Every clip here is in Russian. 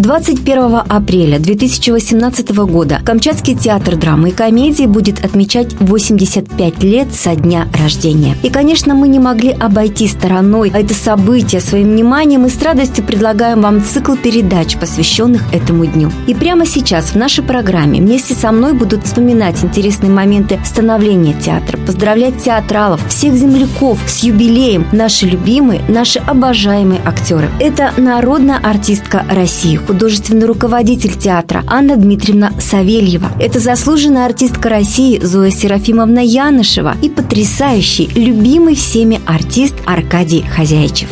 21 апреля 2018 года Камчатский театр драмы и комедии будет отмечать 85 лет со дня рождения. И, конечно, мы не могли обойти стороной это событие своим вниманием и с радостью предлагаем вам цикл передач, посвященных этому дню. И прямо сейчас в нашей программе вместе со мной будут вспоминать интересные моменты становления театра, поздравлять театралов, всех земляков с юбилеем, наши любимые, наши обожаемые актеры. Это народная артистка России, художественный руководитель театра Анна Дмитриевна Савельева. Это заслуженная артистка России Зоя Серафимовна Янышева и потрясающий, любимый всеми артист Аркадий Хозяичев.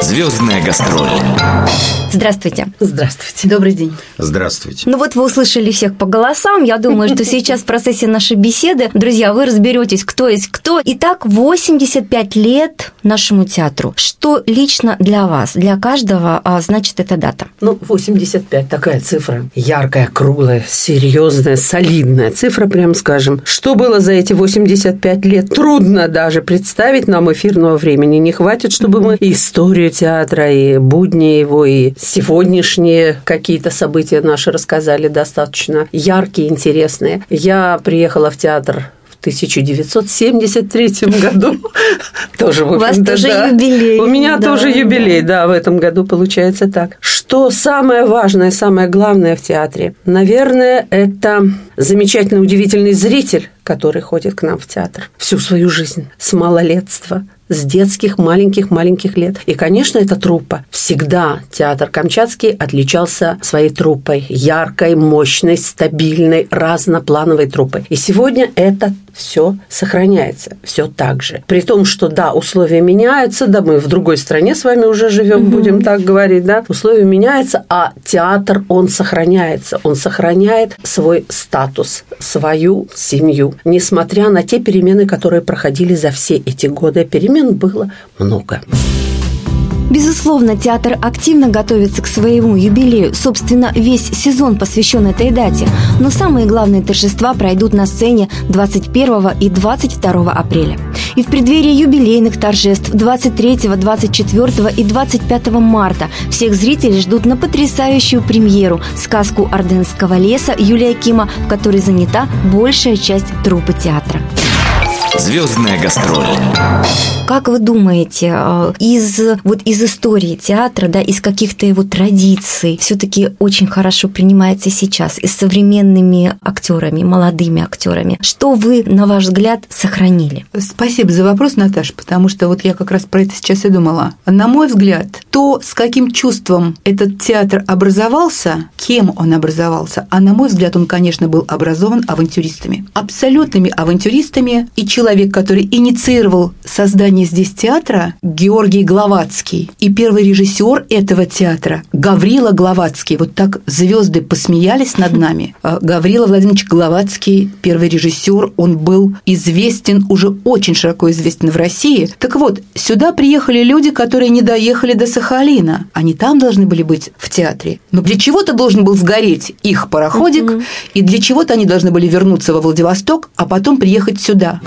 Звездная гастроль. Здравствуйте. Здравствуйте. Добрый день. Здравствуйте. Ну вот вы услышали всех по голосам. Я думаю, что сейчас в процессе нашей беседы, друзья, вы разберетесь, кто есть кто. Итак, 85 лет нашему театру. Что лично для вас, для каждого а, значит эта дата? Ну, 85 такая цифра. Яркая, круглая, серьезная, солидная цифра, прям скажем. Что было за эти 85 лет? Трудно даже представить нам эфирного времени. Не хватит, чтобы мы историю театра, и будни его, и сегодняшние какие-то события наши рассказали достаточно яркие, интересные. Я приехала в театр 1973 году. Тоже, У вас тоже юбилей. У меня тоже юбилей, да, в этом году получается так. Что самое важное, самое главное в театре? Наверное, это замечательный, удивительный зритель, который ходит к нам в театр всю свою жизнь, с малолетства, с детских маленьких-маленьких лет. И, конечно, это труппа. Всегда театр Камчатский отличался своей труппой. Яркой, мощной, стабильной, разноплановой труппой. И сегодня это все сохраняется, все так же. При том, что да, условия меняются, да, мы в другой стране с вами уже живем, угу. будем так говорить, да, условия меняются, а театр, он сохраняется, он сохраняет свой статус, свою семью, несмотря на те перемены, которые проходили за все эти годы. Перемен было много. Безусловно, театр активно готовится к своему юбилею. Собственно, весь сезон посвящен этой дате. Но самые главные торжества пройдут на сцене 21 и 22 апреля. И в преддверии юбилейных торжеств 23, 24 и 25 марта всех зрителей ждут на потрясающую премьеру сказку Орденского леса Юлия Кима, в которой занята большая часть труппы театра. Звездная гастроль. Как вы думаете, э, из вот из истории театра, да, из каких-то его традиций, все-таки очень хорошо принимается сейчас и с современными актерами, молодыми актерами. Что вы, на ваш взгляд, сохранили? Спасибо за вопрос, Наташа, потому что вот я как раз про это сейчас и думала. На мой взгляд, то, с каким чувством этот театр образовался, кем он образовался, а на мой взгляд, он, конечно, был образован авантюристами. Абсолютными авантюристами и человек, который инициировал создание создания здесь театра Георгий Гловацкий. И первый режиссер этого театра Гаврила Гловацкий. Вот так звезды посмеялись над нами. А Гаврила Владимирович Гловацкий, первый режиссер, он был известен, уже очень широко известен в России. Так вот, сюда приехали люди, которые не доехали до Сахалина. Они там должны были быть в театре. Но для чего-то должен был сгореть их пароходик, mm-hmm. и для чего-то они должны были вернуться во Владивосток, а потом приехать сюда.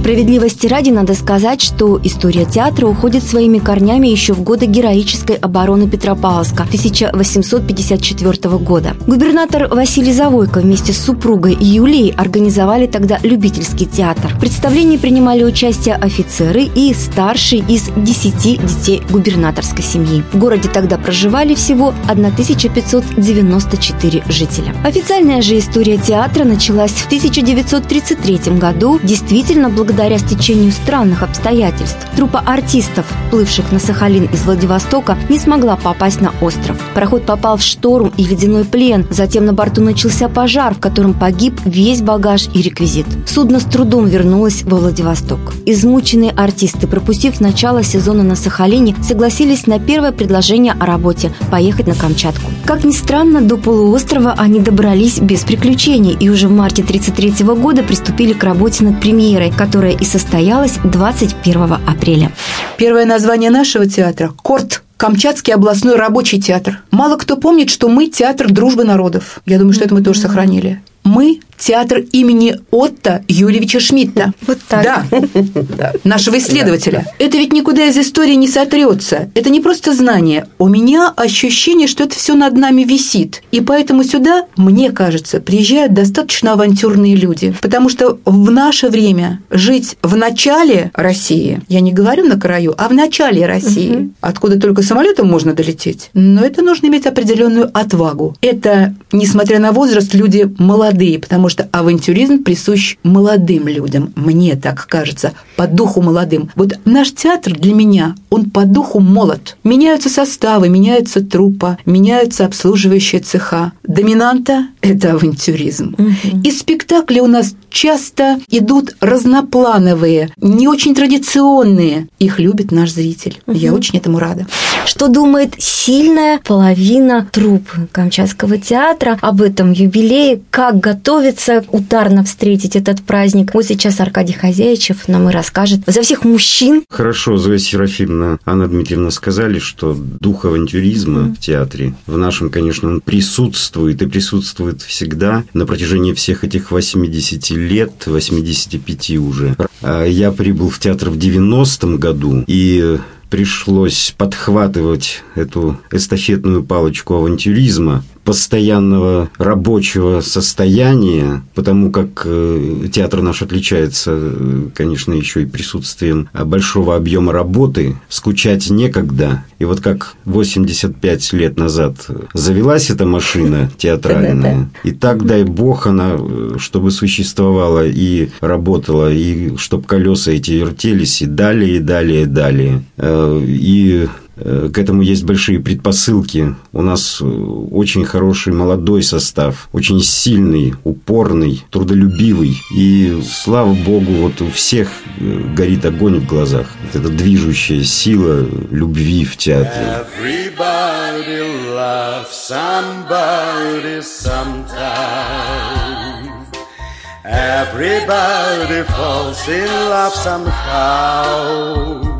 Справедливости ради надо сказать, что история театра уходит своими корнями еще в годы героической обороны Петропавловска 1854 года. Губернатор Василий Завойко вместе с супругой Юлией организовали тогда любительский театр. В представлении принимали участие офицеры и старшие из 10 детей губернаторской семьи. В городе тогда проживали всего 1594 жителя. Официальная же история театра началась в 1933 году, действительно благодаря благодаря стечению странных обстоятельств. Труппа артистов, плывших на Сахалин из Владивостока, не смогла попасть на остров. Пароход попал в шторм и ледяной плен. Затем на борту начался пожар, в котором погиб весь багаж и реквизит. Судно с трудом вернулось во Владивосток. Измученные артисты, пропустив начало сезона на Сахалине, согласились на первое предложение о работе – поехать на Камчатку. Как ни странно, до полуострова они добрались без приключений и уже в марте 1933 года приступили к работе над премьерой, которая которая и состоялась 21 апреля. Первое название нашего театра – «Корт» Камчатский областной рабочий театр. Мало кто помнит, что мы театр дружбы народов. Я думаю, что это мы тоже сохранили. Мы театр имени Отто Юрьевича Шмидта. Вот так. Да, нашего исследователя. Это ведь никуда из истории не сотрется. Это не просто знание. У меня ощущение, что это все над нами висит. И поэтому сюда, мне кажется, приезжают достаточно авантюрные люди. Потому что в наше время жить в начале России, я не говорю на краю, а в начале России, откуда только самолетом можно долететь, но это нужно иметь определенную отвагу. Это, несмотря на возраст, люди молодые, потому что авантюризм присущ молодым людям, мне так кажется, по духу молодым. Вот наш театр для меня, он по духу молод. Меняются составы, меняются трупа, меняются обслуживающие цеха. Доминанта – это авантюризм. Угу. И спектакли у нас часто идут разноплановые, не очень традиционные. Их любит наш зритель. Угу. Я очень этому рада. Что думает сильная половина труппы Камчатского театра об этом юбилее? Как готовится ударно встретить этот праздник? Вот сейчас Аркадий Хозяичев нам и расскажет за всех мужчин. Хорошо, Зоя Серафимовна, Анна Дмитриевна сказали, что дух авантюризма mm. в театре, в нашем, конечно, он присутствует и присутствует всегда на протяжении всех этих 80 лет, 85 уже. А я прибыл в театр в 90-м году, и пришлось подхватывать эту эстафетную палочку авантюризма, постоянного рабочего состояния, потому как э, театр наш отличается, э, конечно, еще и присутствием большого объема работы, скучать некогда. И вот как 85 лет назад завелась эта машина театральная, и так, дай бог, она, э, чтобы существовала и работала, и чтобы колеса эти вертелись, и далее, и далее, и далее. И Э, к этому есть большие предпосылки. У нас э, очень хороший молодой состав, очень сильный, упорный, трудолюбивый. И слава богу, вот у всех э, горит огонь в глазах. Это движущая сила любви в театре. Everybody falls in love somehow.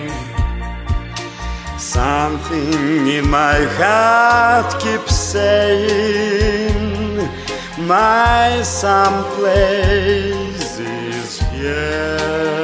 Something in my heart keeps saying my someplace is here.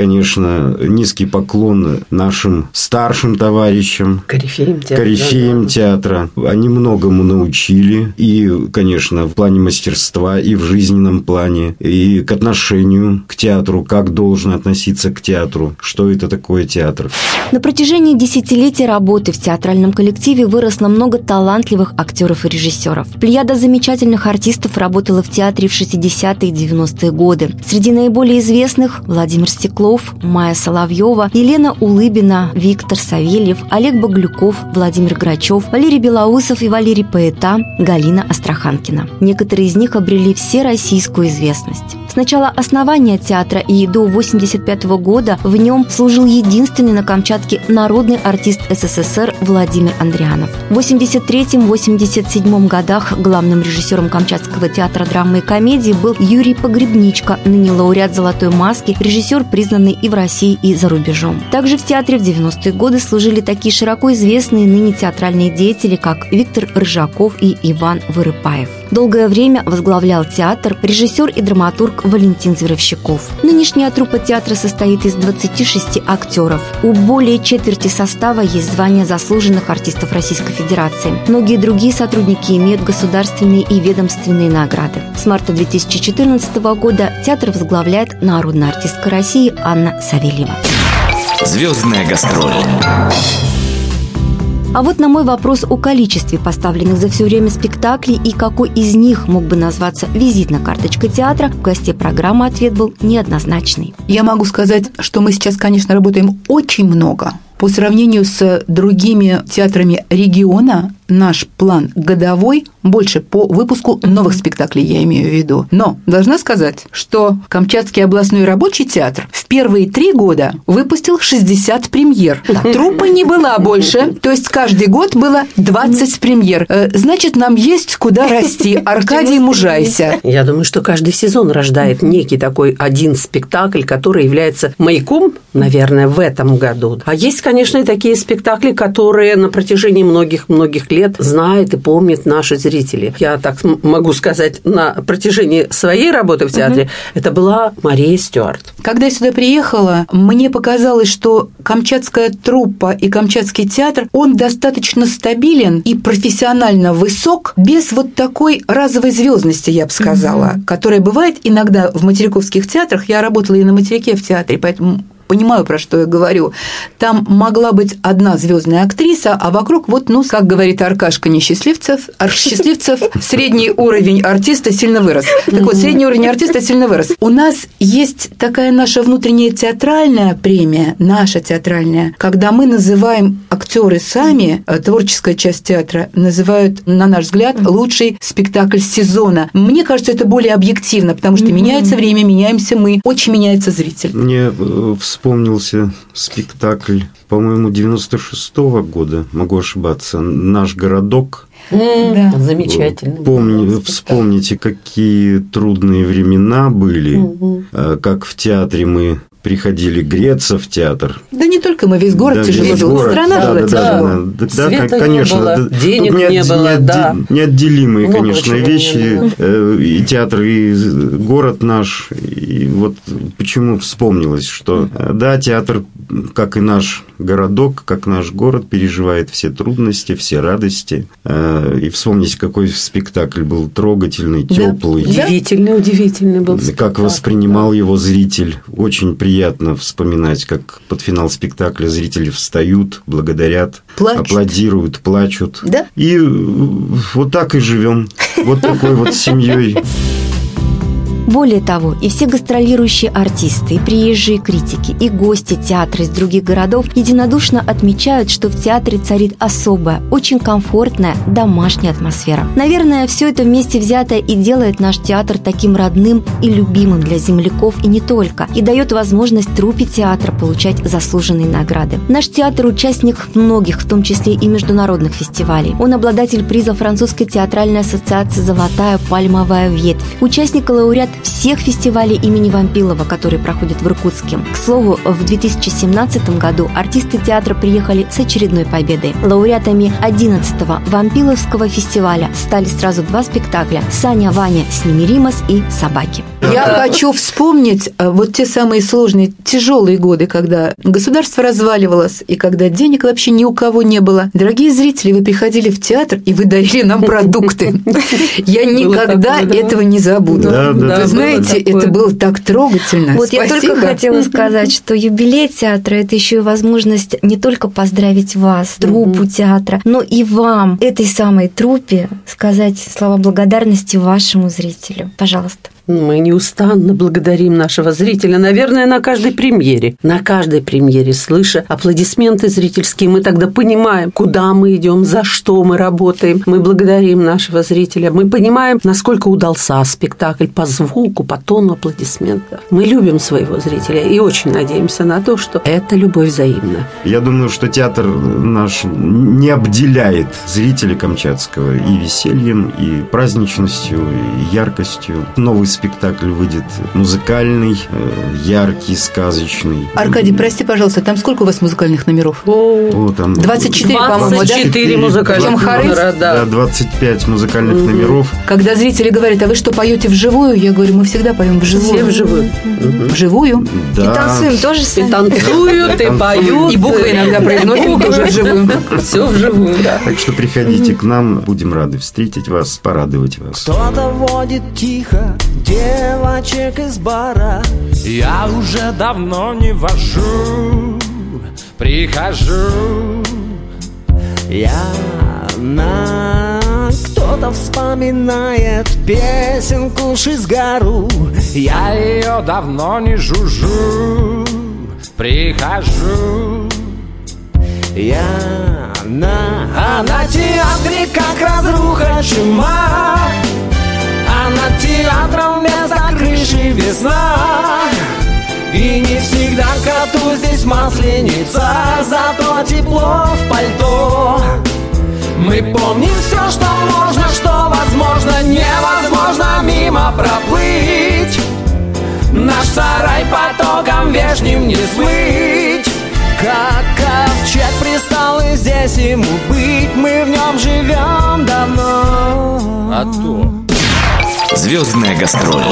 Конечно, низкий поклон нашим старшим товарищам. Корифеям театра. Корифеям театра. Они многому научили. И, конечно, в плане мастерства, и в жизненном плане, и к отношению к театру, как должен относиться к театру, что это такое театр. На протяжении десятилетий работы в театральном коллективе выросло много талантливых актеров и режиссеров. Плеяда замечательных артистов работала в театре в 60-е и 90-е годы. Среди наиболее известных – Владимир Стеклов, Орлов, Майя Соловьева, Елена Улыбина, Виктор Савельев, Олег Баглюков, Владимир Грачев, Валерий Белоусов и Валерий Поэта, Галина Астраханкина. Некоторые из них обрели всероссийскую известность. С начала основания театра и до 1985 года в нем служил единственный на Камчатке народный артист СССР Владимир Андрианов. В 1983-1987 годах главным режиссером Камчатского театра драмы и комедии был Юрий Погребничко, ныне лауреат «Золотой маски», режиссер, признанный и в России, и за рубежом. Также в театре в 90-е годы служили такие широко известные ныне театральные деятели, как Виктор Рыжаков и Иван Вырыпаев. Долгое время возглавлял театр режиссер и драматург Валентин Зверовщиков. Нынешняя труппа театра состоит из 26 актеров. У более четверти состава есть звание заслуженных артистов Российской Федерации. Многие другие сотрудники имеют государственные и ведомственные награды. С марта 2014 года театр возглавляет народная артистка России Анна Савельева. Звездная гастроль. А вот на мой вопрос о количестве поставленных за все время спектаклей и какой из них мог бы назваться визитной карточкой театра, в гости программы ответ был неоднозначный. Я могу сказать, что мы сейчас, конечно, работаем очень много. По сравнению с другими театрами региона, наш план годовой больше по выпуску новых спектаклей, я имею в виду. Но должна сказать, что Камчатский областной рабочий театр в первые три года выпустил 60 премьер. Труппа не была больше, то есть каждый год было 20 премьер. Э, Значит, нам есть куда расти. Аркадий, мужайся. Я думаю, что каждый сезон рождает некий такой один спектакль, который является маяком, наверное, в этом году. А есть, конечно, и такие спектакли, которые на протяжении многих-многих лет знают и помнят наши зрители. Я так могу сказать, на протяжении своей работы в театре это была Мария Стюарт. Когда я сюда приехала, мне показалось, что камчатская труппа и камчатский театр, он достаточно стабилен и профессионально высок, без вот такой разовой звездности, я бы сказала, которая бывает иногда в материковских театрах. Я работала и на материке в театре, поэтому понимаю, про что я говорю. Там могла быть одна звездная актриса, а вокруг вот, ну, как говорит Аркашка Несчастливцев, счастливцев, средний уровень артиста сильно вырос. Так вот, средний уровень артиста сильно вырос. У нас есть такая наша внутренняя театральная премия, наша театральная, когда мы называем актеры сами, э, творческая часть театра, называют, на наш взгляд, лучший спектакль сезона. Мне кажется, это более объективно, потому что меняется время, меняемся мы, очень меняется зритель. Мне э, вспомнился спектакль, по-моему, 96-го года, могу ошибаться, «Наш городок». Да. Замечательно. Помни, вспомните, какие трудные времена были, э, как в театре мы приходили греться в театр. Да не только мы, весь город Да, тяжело весь жил, город, страна да, жила да, да, тяжело. да, да, да, Света не конечно, было, да, денег не неотде- было, неотде- да. неотделимые, Много конечно, не вещи, э, и театр, и город наш, и вот почему вспомнилось, что, э, да, театр, как и наш городок, как наш город, переживает все трудности, все радости, Э, и вспомните, какой спектакль был трогательный, Да. теплый, Удивительный, удивительный был как спектакль. воспринимал его зритель. Очень приятно вспоминать, как под финал спектакля зрители встают, благодарят, Плачут. аплодируют, плачут. Да. И э, вот так и живем. Вот такой вот семьей. Более того, и все гастролирующие артисты, и приезжие критики, и гости театра из других городов единодушно отмечают, что в театре царит особая, очень комфортная, домашняя атмосфера. Наверное, все это вместе взятое и делает наш театр таким родным и любимым для земляков и не только, и дает возможность труппе театра получать заслуженные награды. Наш театр – участник многих, в том числе и международных фестивалей. Он обладатель приза Французской театральной ассоциации «Золотая пальмовая ветвь», участник лауреат всех фестивалей имени Вампилова, которые проходят в Иркутске. К слову, в 2017 году артисты театра приехали с очередной победой. Лауреатами 11-го Вампиловского фестиваля стали сразу два спектакля «Саня, Ваня, сними Римас» и «Собаки». Я хочу вспомнить э, вот те самые сложные, тяжелые годы, когда государство разваливалось, и когда денег вообще ни у кого не было. Дорогие зрители, вы приходили в театр, и вы дарили нам продукты. Я никогда этого не забуду. Знаете, было такое. это было так трогательно. Вот я только Спасибо. хотела сказать, что юбилей театра – это еще и возможность не только поздравить вас, труппу театра, но и вам, этой самой труппе, сказать слова благодарности вашему зрителю. Пожалуйста. Мы неустанно благодарим нашего зрителя, наверное, на каждой премьере. На каждой премьере, слыша аплодисменты зрительские, мы тогда понимаем, куда мы идем, за что мы работаем. Мы благодарим нашего зрителя. Мы понимаем, насколько удался спектакль по звуку, по тону аплодисментов. Мы любим своего зрителя и очень надеемся на то, что эта любовь взаимна. Я думаю, что театр наш не обделяет зрителя Камчатского и весельем, и праздничностью, и яркостью. Новый спектакль выйдет музыкальный, э, яркий, сказочный. Аркадий, прости, пожалуйста, там сколько у вас музыкальных номеров? О, там 24, по-моему, да? 24 музыкальных номера, Да, да. 25 музыкальных номеров. Когда зрители говорят, а вы что, поете вживую? Я говорю, мы всегда поем вживую. Все вживую. Вживую. Да. И танцуем тоже И сами. танцуют, и поют. И буквы иногда произносим тоже вживую. Все вживую, да. Так что приходите к нам, будем рады встретить вас, порадовать вас. Кто-то водит тихо девочек из бара Я уже давно не вожу, прихожу. Я на кто-то вспоминает песенку Шизгару Я ее давно не жужжу, прихожу. Я она А на театре как разруха чума над театром вместо крыши весна. И не всегда коту здесь масленица Зато тепло в пальто. Мы помним все, что можно, что возможно Невозможно мимо проплыть. Наш сарай потоком вешним не смыть. Как ковчег пристал и здесь ему быть. Мы в нем живем давно. А то Звездная гастроль.